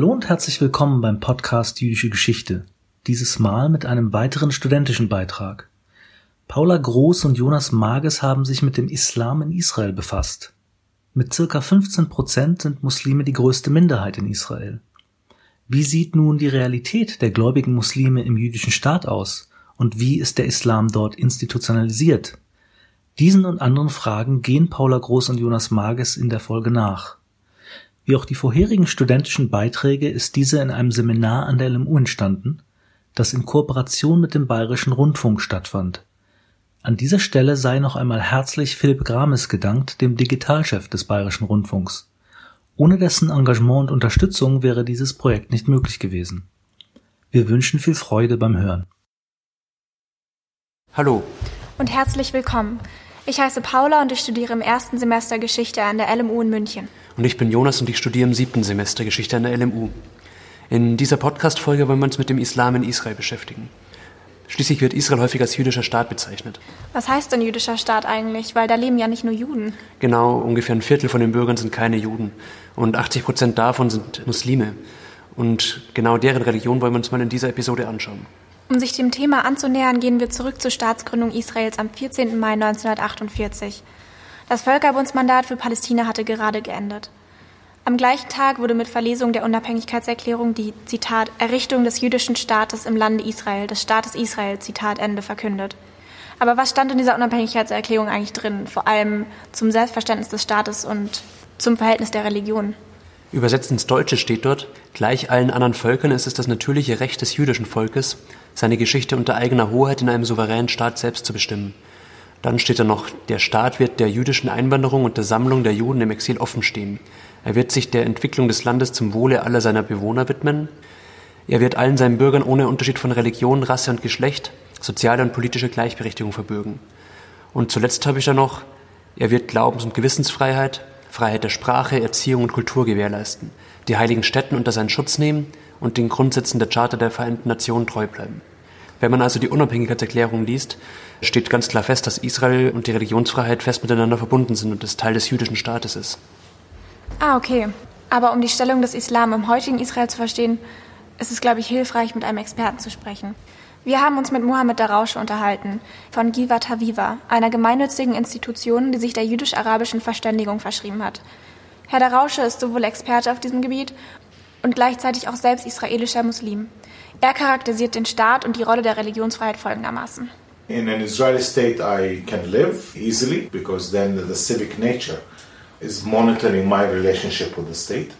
Hallo und herzlich willkommen beim Podcast Jüdische Geschichte. Dieses Mal mit einem weiteren studentischen Beitrag. Paula Groß und Jonas Mages haben sich mit dem Islam in Israel befasst. Mit circa 15 Prozent sind Muslime die größte Minderheit in Israel. Wie sieht nun die Realität der gläubigen Muslime im jüdischen Staat aus? Und wie ist der Islam dort institutionalisiert? Diesen und anderen Fragen gehen Paula Groß und Jonas Mages in der Folge nach. Wie auch die vorherigen studentischen Beiträge ist diese in einem Seminar an der LMU entstanden, das in Kooperation mit dem Bayerischen Rundfunk stattfand. An dieser Stelle sei noch einmal herzlich Philipp Grames gedankt, dem Digitalchef des Bayerischen Rundfunks. Ohne dessen Engagement und Unterstützung wäre dieses Projekt nicht möglich gewesen. Wir wünschen viel Freude beim Hören. Hallo. Und herzlich willkommen. Ich heiße Paula und ich studiere im ersten Semester Geschichte an der LMU in München. Und ich bin Jonas und ich studiere im siebten Semester Geschichte an der LMU. In dieser Podcast-Folge wollen wir uns mit dem Islam in Israel beschäftigen. Schließlich wird Israel häufig als jüdischer Staat bezeichnet. Was heißt denn jüdischer Staat eigentlich? Weil da leben ja nicht nur Juden. Genau, ungefähr ein Viertel von den Bürgern sind keine Juden. Und 80 Prozent davon sind Muslime. Und genau deren Religion wollen wir uns mal in dieser Episode anschauen. Um sich dem Thema anzunähern, gehen wir zurück zur Staatsgründung Israels am 14. Mai 1948. Das Völkerbundsmandat für Palästina hatte gerade geendet. Am gleichen Tag wurde mit Verlesung der Unabhängigkeitserklärung die Zitat Errichtung des jüdischen Staates im Lande Israel, des Staates Israel Zitat Ende verkündet. Aber was stand in dieser Unabhängigkeitserklärung eigentlich drin, vor allem zum Selbstverständnis des Staates und zum Verhältnis der Religion? Übersetzt ins Deutsche steht dort, gleich allen anderen Völkern ist es das natürliche Recht des jüdischen Volkes, seine Geschichte unter eigener Hoheit in einem souveränen Staat selbst zu bestimmen. Dann steht da noch, der Staat wird der jüdischen Einwanderung und der Sammlung der Juden im Exil offenstehen. Er wird sich der Entwicklung des Landes zum Wohle aller seiner Bewohner widmen. Er wird allen seinen Bürgern ohne Unterschied von Religion, Rasse und Geschlecht soziale und politische Gleichberechtigung verbürgen. Und zuletzt habe ich da noch, er wird Glaubens- und Gewissensfreiheit, Freiheit der Sprache, Erziehung und Kultur gewährleisten, die heiligen Städten unter seinen Schutz nehmen und den Grundsätzen der Charta der Vereinten Nationen treu bleiben. Wenn man also die Unabhängigkeitserklärung liest, steht ganz klar fest, dass Israel und die Religionsfreiheit fest miteinander verbunden sind und es Teil des jüdischen Staates ist. Ah, okay. Aber um die Stellung des Islam im heutigen Israel zu verstehen, ist es, glaube ich, hilfreich, mit einem Experten zu sprechen. Wir haben uns mit Mohammed Darausche unterhalten, von Givat Haviva, einer gemeinnützigen Institution, die sich der jüdisch-arabischen Verständigung verschrieben hat. Herr Darausche ist sowohl Experte auf diesem Gebiet und gleichzeitig auch selbst israelischer Muslim. Er charakterisiert den Staat und die Rolle der Religionsfreiheit folgendermaßen. In an Israeli state, I can live easily because then the civic nature is monitoring my relationship with the state.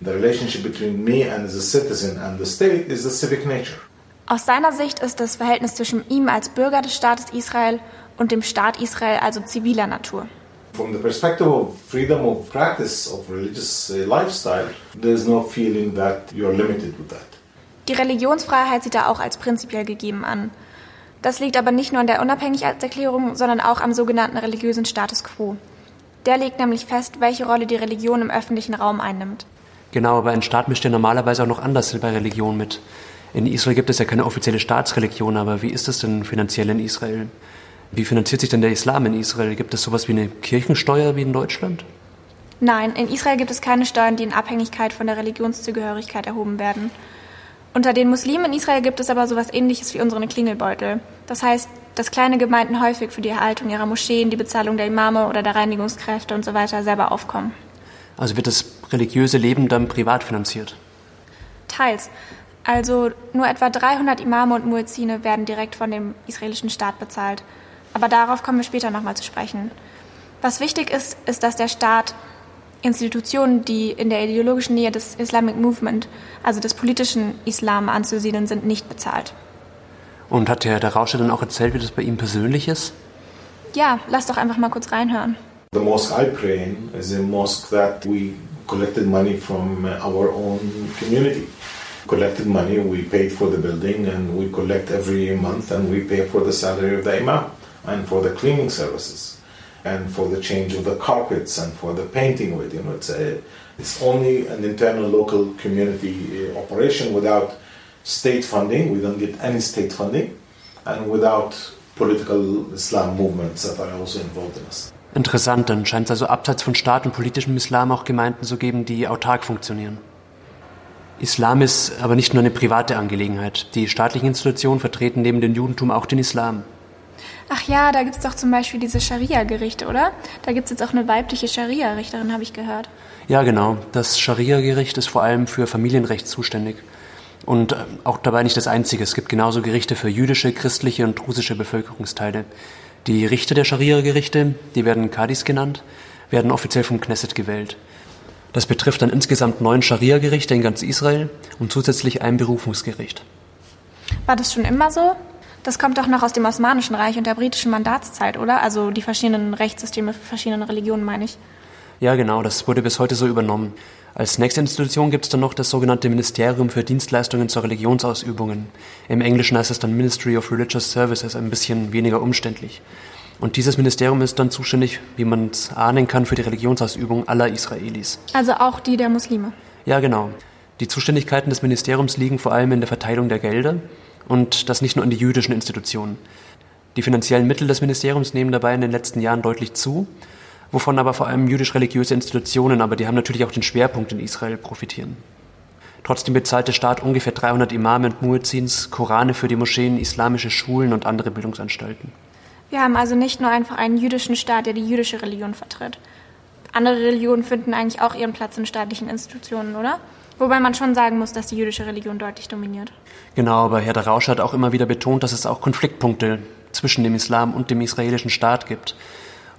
The relationship between me and the citizen and the state is the civic nature. Aus seiner Sicht ist das Verhältnis zwischen ihm als Bürger des Staates Israel und dem Staat Israel also ziviler Natur. From the perspective of freedom of practice of religious uh, lifestyle, there is no feeling that you are limited with that. Die Religionsfreiheit sieht er auch als prinzipiell gegeben an. Das liegt aber nicht nur an der Unabhängigkeitserklärung, sondern auch am sogenannten religiösen Status quo. Der legt nämlich fest, welche Rolle die Religion im öffentlichen Raum einnimmt. Genau, aber ein Staat mischt ja normalerweise auch noch anders bei Religion mit. In Israel gibt es ja keine offizielle Staatsreligion, aber wie ist es denn finanziell in Israel? Wie finanziert sich denn der Islam in Israel? Gibt es sowas wie eine Kirchensteuer wie in Deutschland? Nein, in Israel gibt es keine Steuern, die in Abhängigkeit von der Religionszugehörigkeit erhoben werden. Unter den Muslimen in Israel gibt es aber sowas ähnliches wie unsere Klingelbeutel. Das heißt, dass kleine Gemeinden häufig für die Erhaltung ihrer Moscheen, die Bezahlung der Imame oder der Reinigungskräfte und so weiter selber aufkommen. Also wird das religiöse Leben dann privat finanziert? Teils. Also nur etwa 300 Imame und Muezzine werden direkt von dem israelischen Staat bezahlt. Aber darauf kommen wir später nochmal zu sprechen. Was wichtig ist, ist, dass der Staat Institutionen, die in der ideologischen Nähe des Islamic Movement, also des politischen Islam anzusiedeln sind, nicht bezahlt. Und hat der, der Rauscher dann auch erzählt, wie das bei ihm persönlich ist? Ja, lass doch einfach mal kurz reinhören. The mosque I pray in is a mosque that we collected money from our own community. Collected money, we paid for the building, and we collect every month, and we pay for the salary of the imam and for the cleaning services and for the change of the carpets and for the painting of it. You know, it's a, it's only an internal local community uh, operation without state funding. We don't get any state funding, and without political Islam movements that are also involved in us. Interessant, dann scheint es also abseits von Staat und politischem Islam auch Gemeinden zu geben, die autark funktionieren. Islam ist aber nicht nur eine private Angelegenheit. Die staatlichen Institutionen vertreten neben dem Judentum auch den Islam. Ach ja, da gibt es doch zum Beispiel diese Scharia-Gerichte, oder? Da gibt es jetzt auch eine weibliche Scharia-Richterin, habe ich gehört. Ja, genau. Das Scharia-Gericht ist vor allem für Familienrecht zuständig. Und äh, auch dabei nicht das einzige. Es gibt genauso Gerichte für jüdische, christliche und russische Bevölkerungsteile. Die Richter der Scharia-Gerichte, die werden Kadis genannt, werden offiziell vom Knesset gewählt. Das betrifft dann insgesamt neun Scharia-Gerichte in ganz Israel und zusätzlich ein Berufungsgericht. War das schon immer so? Das kommt doch noch aus dem Osmanischen Reich und der britischen Mandatszeit, oder? Also die verschiedenen Rechtssysteme für verschiedene Religionen, meine ich. Ja, genau, das wurde bis heute so übernommen. Als nächste Institution gibt es dann noch das sogenannte Ministerium für Dienstleistungen zur Religionsausübungen. Im Englischen heißt es dann Ministry of Religious Services, ein bisschen weniger umständlich. Und dieses Ministerium ist dann zuständig, wie man es ahnen kann, für die Religionsausübung aller Israelis. Also auch die der Muslime. Ja, genau. Die Zuständigkeiten des Ministeriums liegen vor allem in der Verteilung der Gelder und das nicht nur in die jüdischen Institutionen. Die finanziellen Mittel des Ministeriums nehmen dabei in den letzten Jahren deutlich zu, wovon aber vor allem jüdisch-religiöse Institutionen, aber die haben natürlich auch den Schwerpunkt in Israel, profitieren. Trotzdem bezahlt der Staat ungefähr 300 Imame und Muezzins, Korane für die Moscheen, islamische Schulen und andere Bildungsanstalten. Wir haben also nicht nur einfach einen jüdischen Staat, der die jüdische Religion vertritt. Andere Religionen finden eigentlich auch ihren Platz in staatlichen Institutionen, oder? Wobei man schon sagen muss, dass die jüdische Religion deutlich dominiert. Genau, aber Herr Rausch hat auch immer wieder betont, dass es auch Konfliktpunkte zwischen dem Islam und dem israelischen Staat gibt.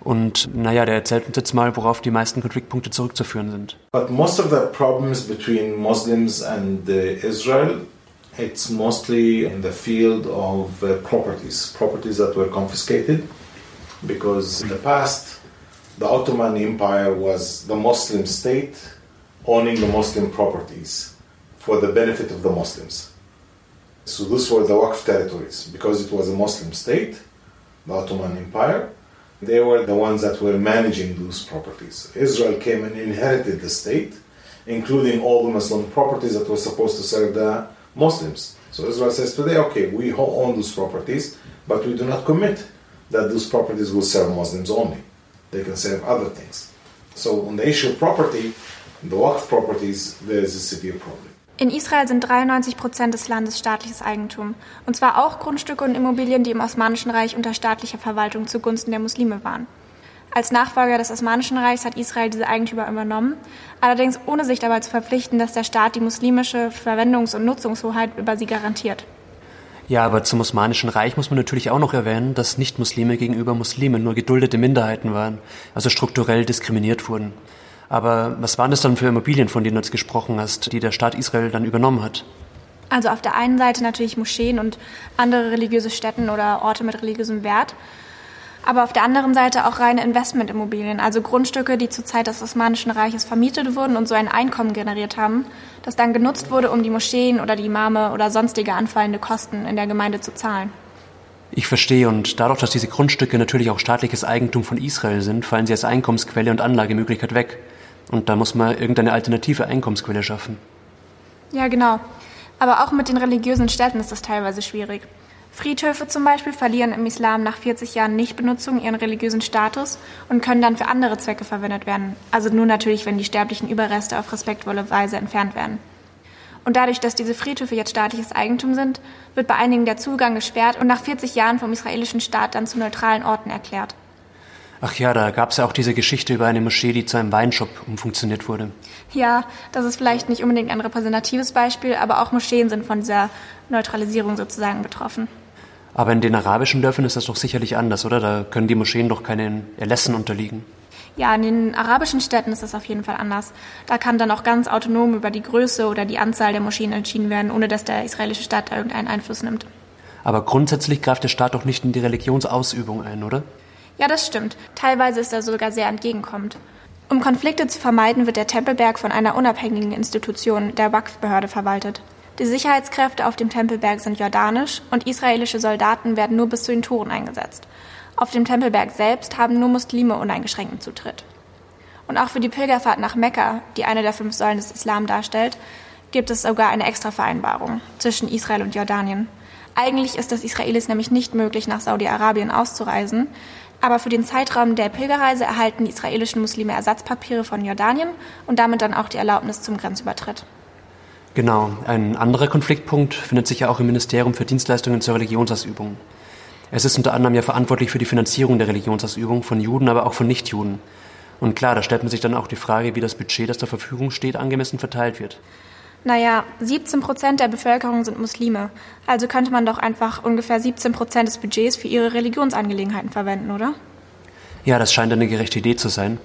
Und naja, der erzählt uns jetzt mal, worauf die meisten Konfliktpunkte zurückzuführen sind. But most of the problems between Muslims and uh, Israel, it's mostly in the field of uh, properties, properties that were confiscated, because in the past the Ottoman Empire was the Muslim state owning the Muslim properties for the benefit of the Muslims. So those were the Waqf territories because it was a Muslim state, the Ottoman Empire. They were the ones that were managing those properties. Israel came and inherited the state, including all the Muslim properties that were supposed to serve the Muslims. So Israel says today, okay, we own those properties, but we do not commit that those properties will serve Muslims only. They can serve other things. So on the issue of property, In Israel sind 93 Prozent des Landes staatliches Eigentum. Und zwar auch Grundstücke und Immobilien, die im Osmanischen Reich unter staatlicher Verwaltung zugunsten der Muslime waren. Als Nachfolger des Osmanischen Reichs hat Israel diese Eigentümer übernommen, allerdings ohne sich dabei zu verpflichten, dass der Staat die muslimische Verwendungs- und Nutzungshoheit über sie garantiert. Ja, aber zum Osmanischen Reich muss man natürlich auch noch erwähnen, dass Nicht-Muslime gegenüber Muslimen nur geduldete Minderheiten waren, also strukturell diskriminiert wurden. Aber was waren das dann für Immobilien, von denen du jetzt gesprochen hast, die der Staat Israel dann übernommen hat? Also auf der einen Seite natürlich Moscheen und andere religiöse Stätten oder Orte mit religiösem Wert, aber auf der anderen Seite auch reine Investmentimmobilien, also Grundstücke, die zur Zeit des Osmanischen Reiches vermietet wurden und so ein Einkommen generiert haben, das dann genutzt wurde, um die Moscheen oder die Imame oder sonstige anfallende Kosten in der Gemeinde zu zahlen. Ich verstehe und dadurch, dass diese Grundstücke natürlich auch staatliches Eigentum von Israel sind, fallen sie als Einkommensquelle und Anlagemöglichkeit weg. Und da muss man irgendeine alternative Einkommensquelle schaffen. Ja, genau. Aber auch mit den religiösen Städten ist das teilweise schwierig. Friedhöfe zum Beispiel verlieren im Islam nach 40 Jahren Nichtbenutzung ihren religiösen Status und können dann für andere Zwecke verwendet werden. Also nur natürlich, wenn die sterblichen Überreste auf respektvolle Weise entfernt werden. Und dadurch, dass diese Friedhöfe jetzt staatliches Eigentum sind, wird bei einigen der Zugang gesperrt und nach 40 Jahren vom israelischen Staat dann zu neutralen Orten erklärt. Ach ja, da gab es ja auch diese Geschichte über eine Moschee, die zu einem Weinshop umfunktioniert wurde. Ja, das ist vielleicht nicht unbedingt ein repräsentatives Beispiel, aber auch Moscheen sind von dieser Neutralisierung sozusagen betroffen. Aber in den arabischen Dörfern ist das doch sicherlich anders, oder? Da können die Moscheen doch keinen Erlässen unterliegen. Ja, in den arabischen Städten ist das auf jeden Fall anders. Da kann dann auch ganz autonom über die Größe oder die Anzahl der Moscheen entschieden werden, ohne dass der israelische Staat da irgendeinen Einfluss nimmt. Aber grundsätzlich greift der Staat doch nicht in die Religionsausübung ein, oder? Ja, das stimmt. Teilweise ist er sogar sehr entgegenkommend. Um Konflikte zu vermeiden, wird der Tempelberg von einer unabhängigen Institution, der Waqf-Behörde, verwaltet. Die Sicherheitskräfte auf dem Tempelberg sind jordanisch und israelische Soldaten werden nur bis zu den Toren eingesetzt. Auf dem Tempelberg selbst haben nur Muslime uneingeschränkten Zutritt. Und auch für die Pilgerfahrt nach Mekka, die eine der fünf Säulen des Islam darstellt, gibt es sogar eine Extra-Vereinbarung zwischen Israel und Jordanien. Eigentlich ist es Israelis nämlich nicht möglich, nach Saudi-Arabien auszureisen, aber für den Zeitraum der Pilgerreise erhalten die israelischen Muslime Ersatzpapiere von Jordanien und damit dann auch die Erlaubnis zum Grenzübertritt. Genau. Ein anderer Konfliktpunkt findet sich ja auch im Ministerium für Dienstleistungen zur Religionsausübung. Es ist unter anderem ja verantwortlich für die Finanzierung der Religionsausübung von Juden, aber auch von Nichtjuden. Und klar, da stellt man sich dann auch die Frage, wie das Budget, das zur Verfügung steht, angemessen verteilt wird. Naja, 17 Prozent der Bevölkerung sind Muslime. Also könnte man doch einfach ungefähr 17 Prozent des Budgets für ihre Religionsangelegenheiten verwenden, oder? Ja, das scheint eine gerechte Idee zu sein.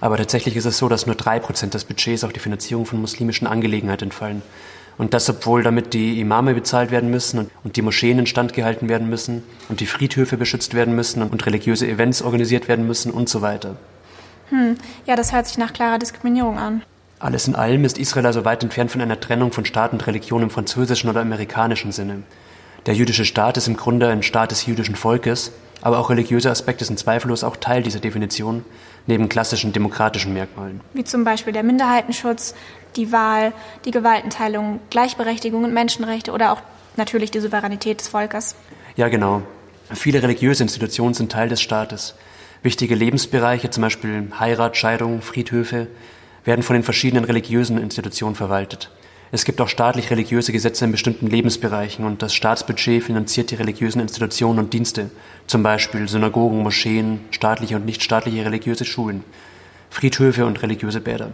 Aber tatsächlich ist es so, dass nur drei Prozent des Budgets auf die Finanzierung von muslimischen Angelegenheiten entfallen. Und das, obwohl damit die Imame bezahlt werden müssen und die Moscheen instand gehalten werden müssen und die Friedhöfe beschützt werden müssen und religiöse Events organisiert werden müssen und so weiter. Hm, ja, das hört sich nach klarer Diskriminierung an. Alles in allem ist Israel also weit entfernt von einer Trennung von Staat und Religion im französischen oder amerikanischen Sinne. Der jüdische Staat ist im Grunde ein Staat des jüdischen Volkes, aber auch religiöse Aspekte sind zweifellos auch Teil dieser Definition, neben klassischen demokratischen Merkmalen. Wie zum Beispiel der Minderheitenschutz, die Wahl, die Gewaltenteilung, Gleichberechtigung und Menschenrechte oder auch natürlich die Souveränität des Volkes. Ja, genau. Viele religiöse Institutionen sind Teil des Staates. Wichtige Lebensbereiche, zum Beispiel Heirat, Scheidung, Friedhöfe, werden von den verschiedenen religiösen Institutionen verwaltet. Es gibt auch staatlich-religiöse Gesetze in bestimmten Lebensbereichen und das Staatsbudget finanziert die religiösen Institutionen und Dienste, zum Beispiel Synagogen, Moscheen, staatliche und nichtstaatliche religiöse Schulen, Friedhöfe und religiöse Bäder.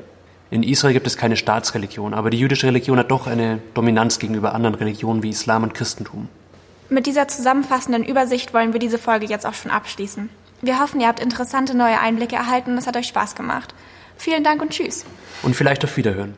In Israel gibt es keine Staatsreligion, aber die jüdische Religion hat doch eine Dominanz gegenüber anderen Religionen wie Islam und Christentum. Mit dieser zusammenfassenden Übersicht wollen wir diese Folge jetzt auch schon abschließen. Wir hoffen, ihr habt interessante neue Einblicke erhalten und es hat euch Spaß gemacht. Vielen Dank und tschüss. Und vielleicht auf Wiederhören.